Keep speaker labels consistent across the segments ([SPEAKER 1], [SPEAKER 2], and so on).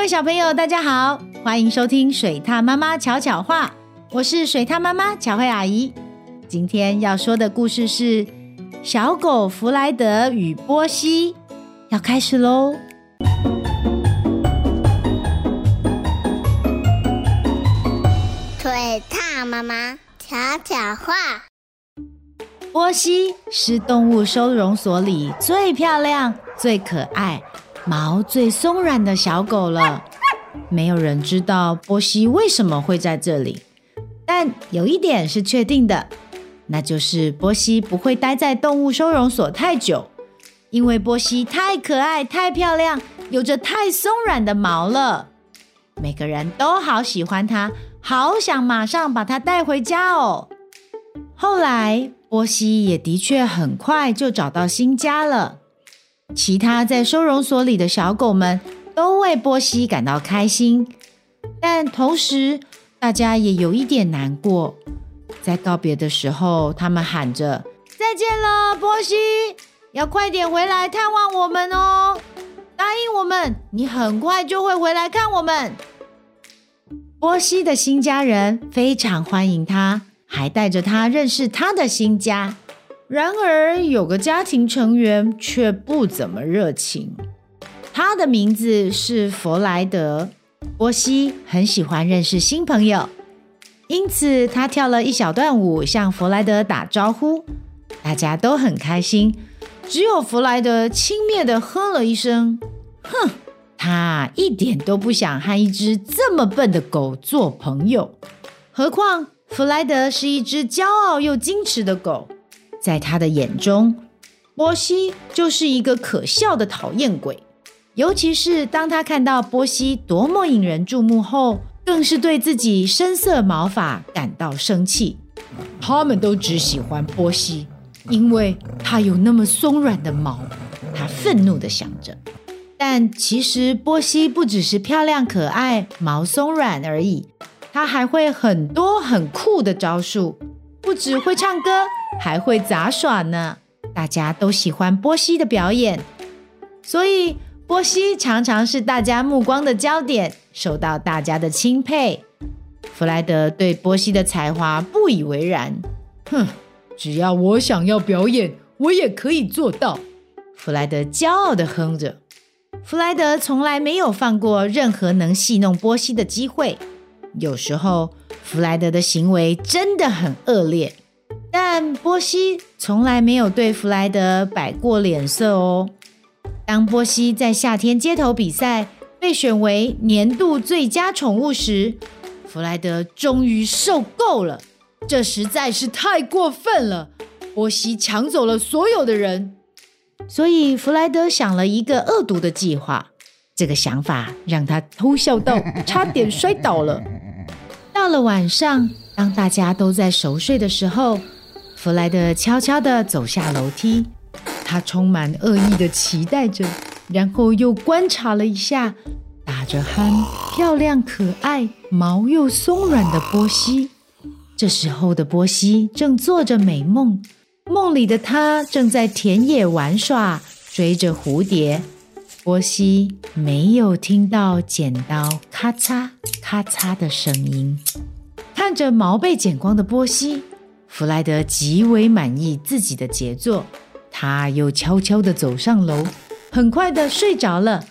[SPEAKER 1] 位小朋友，大家好，欢迎收听水獭妈妈巧巧话，我是水獭妈妈巧慧阿姨。今天要说的故事是小狗弗莱德与波西，要开始喽。
[SPEAKER 2] 水獭妈妈巧巧话，
[SPEAKER 1] 波西是动物收容所里最漂亮、最可爱。毛最松软的小狗了，没有人知道波西为什么会在这里，但有一点是确定的，那就是波西不会待在动物收容所太久，因为波西太可爱、太漂亮，有着太松软的毛了，每个人都好喜欢它，好想马上把它带回家哦。后来，波西也的确很快就找到新家了。其他在收容所里的小狗们都为波西感到开心，但同时大家也有一点难过。在告别的时候，他们喊着：“再见了，波西，要快点回来探望我们哦！答应我们，你很快就会回来看我们。”波西的新家人非常欢迎他，还带着他认识他的新家。然而，有个家庭成员却不怎么热情。他的名字是弗莱德。波西很喜欢认识新朋友，因此他跳了一小段舞向弗莱德打招呼，大家都很开心。只有弗莱德轻蔑地哼了一声：“哼，他一点都不想和一只这么笨的狗做朋友。何况，弗莱德是一只骄傲又矜持的狗。”在他的眼中，波西就是一个可笑的讨厌鬼。尤其是当他看到波西多么引人注目后，更是对自己深色毛发感到生气。他们都只喜欢波西，因为他有那么松软的毛。他愤怒地想着。但其实波西不只是漂亮可爱、毛松软而已，他还会很多很酷的招数，不只会唱歌。还会杂耍呢，大家都喜欢波西的表演，所以波西常常是大家目光的焦点，受到大家的钦佩。弗莱德对波西的才华不以为然，哼，只要我想要表演，我也可以做到。弗莱德骄傲地哼着。弗莱德从来没有放过任何能戏弄波西的机会，有时候弗莱德的行为真的很恶劣。但波西从来没有对弗莱德摆过脸色哦。当波西在夏天街头比赛被选为年度最佳宠物时，弗莱德终于受够了。这实在是太过分了！波西抢走了所有的人，所以弗莱德想了一个恶毒的计划。这个想法让他偷笑到差点摔倒了。到了晚上，当大家都在熟睡的时候，弗莱德悄悄地走下楼梯，他充满恶意地期待着，然后又观察了一下打着鼾、漂亮可爱、毛又松软的波西。这时候的波西正做着美梦，梦里的他正在田野玩耍，追着蝴蝶。波西没有听到剪刀咔嚓咔嚓的声音，看着毛被剪光的波西。弗莱德极为满意自己的杰作，他又悄悄地走上楼，很快地睡着了，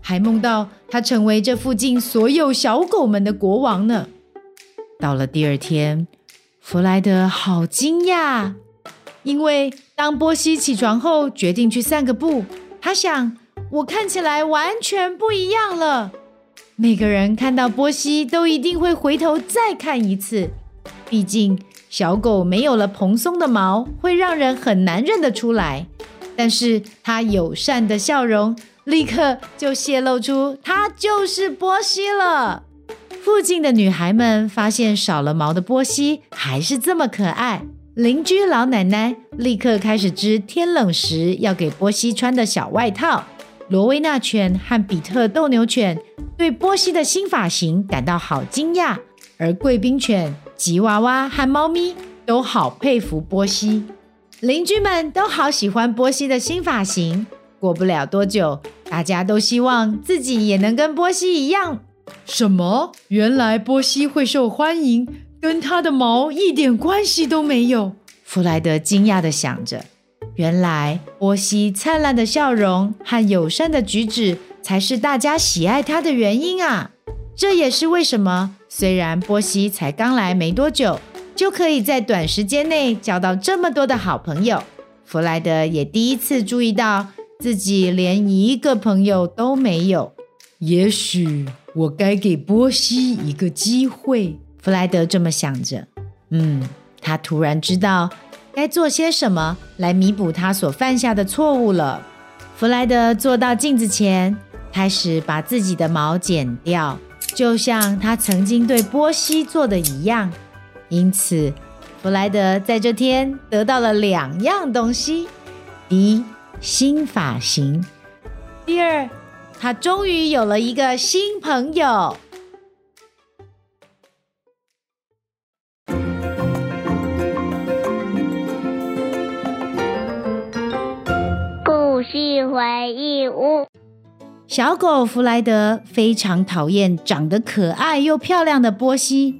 [SPEAKER 1] 还梦到他成为这附近所有小狗们的国王呢。到了第二天，弗莱德好惊讶，因为当波西起床后决定去散个步，他想：我看起来完全不一样了。每个人看到波西都一定会回头再看一次，毕竟。小狗没有了蓬松的毛，会让人很难认得出来。但是它友善的笑容，立刻就泄露出它就是波西了。附近的女孩们发现少了毛的波西还是这么可爱，邻居老奶奶立刻开始织天冷时要给波西穿的小外套。罗威纳犬和比特斗牛犬对波西的新发型感到好惊讶，而贵宾犬。吉娃娃和猫咪都好佩服波西，邻居们都好喜欢波西的新发型。过不了多久，大家都希望自己也能跟波西一样。
[SPEAKER 3] 什么？原来波西会受欢迎，跟他的毛一点关系都没有。
[SPEAKER 1] 弗莱德惊讶地想着，原来波西灿烂的笑容和友善的举止才是大家喜爱他的原因啊！这也是为什么，虽然波西才刚来没多久，就可以在短时间内交到这么多的好朋友。弗莱德也第一次注意到自己连一个朋友都没有。
[SPEAKER 3] 也许我该给波西一个机会。
[SPEAKER 1] 弗莱德这么想着。嗯，他突然知道该做些什么来弥补他所犯下的错误了。弗莱德坐到镜子前，开始把自己的毛剪掉。就像他曾经对波西做的一样，因此弗莱德在这天得到了两样东西：第一，新发型；第二，他终于有了一个新朋友。
[SPEAKER 2] 回忆屋。
[SPEAKER 1] 小狗弗莱德非常讨厌长得可爱又漂亮的波西，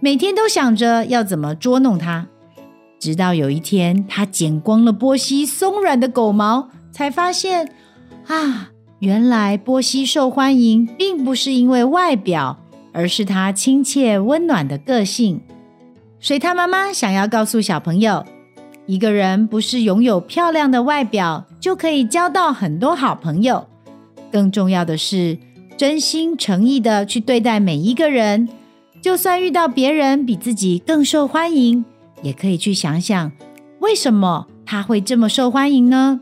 [SPEAKER 1] 每天都想着要怎么捉弄它。直到有一天，他剪光了波西松软的狗毛，才发现啊，原来波西受欢迎并不是因为外表，而是他亲切温暖的个性。水獭妈妈想要告诉小朋友，一个人不是拥有漂亮的外表，就可以交到很多好朋友。更重要的是，真心诚意的去对待每一个人，就算遇到别人比自己更受欢迎，也可以去想想，为什么他会这么受欢迎呢？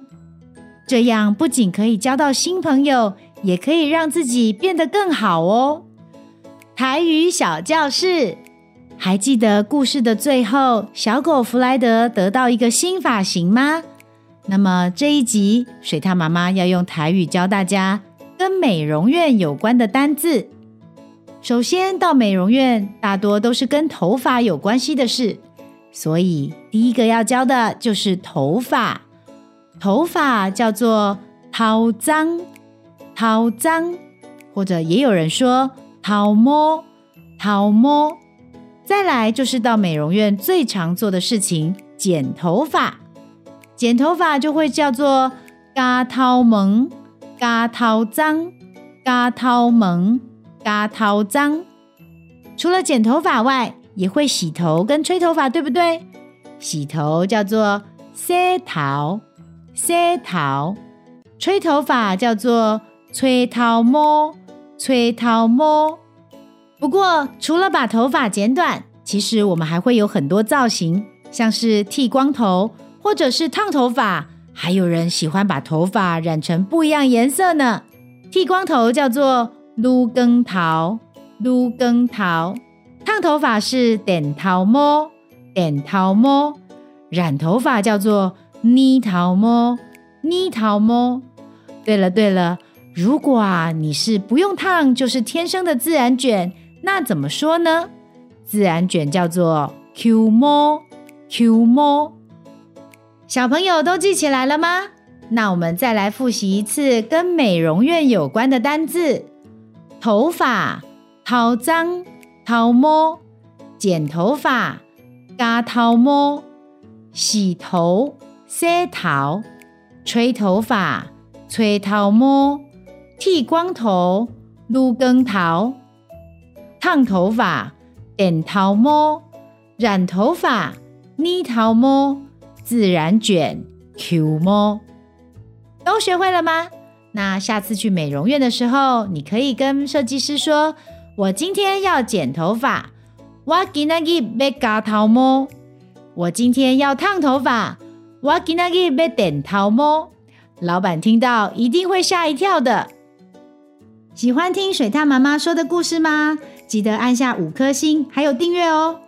[SPEAKER 1] 这样不仅可以交到新朋友，也可以让自己变得更好哦。台语小教室，还记得故事的最后，小狗弗莱德得到一个新发型吗？那么这一集，水獭妈妈要用台语教大家跟美容院有关的单字。首先到美容院，大多都是跟头发有关系的事，所以第一个要教的就是头发。头发叫做掏脏，掏脏，或者也有人说掏摸，掏摸。再来就是到美容院最常做的事情，剪头发。剪头发就会叫做嘎掏萌、嘎掏脏、嘎掏萌、嘎掏脏。除了剪头发外，也会洗头跟吹头发，对不对？洗头叫做洗头、洗头；吹头发叫做吹头毛、吹头毛。不过，除了把头发剪短，其实我们还会有很多造型，像是剃光头。或者是烫头发，还有人喜欢把头发染成不一样颜色呢。剃光头叫做撸光头，撸光头；烫头发是电头毛，电头毛；染头发叫做泥桃摸，泥桃摸。对了对了，如果啊你是不用烫，就是天生的自然卷，那怎么说呢？自然卷叫做 Q 毛，Q 毛。小朋友都记起来了吗？那我们再来复习一次跟美容院有关的单字：头发、头脏、头毛；剪头发、嘎头毛；洗头、洗头；吹头发、吹头毛；剃光头、撸光头；烫头发、电头毛；染头发、泥头毛。自然卷 Q 毛都学会了吗？那下次去美容院的时候，你可以跟设计师说：“我今天要剪头发，我今天要嘎头毛；我今天要烫头发，我今天要电头毛。”老板听到一定会吓一跳的。喜欢听水獭妈妈说的故事吗？记得按下五颗星，还有订阅哦。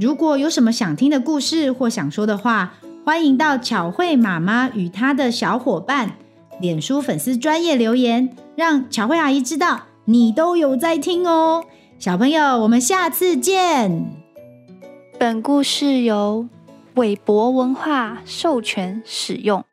[SPEAKER 1] 如果有什么想听的故事或想说的话，欢迎到巧慧妈妈与她的小伙伴脸书粉丝专业留言，让巧慧阿姨知道你都有在听哦。小朋友，我们下次见。
[SPEAKER 4] 本故事由韦博文化授权使用。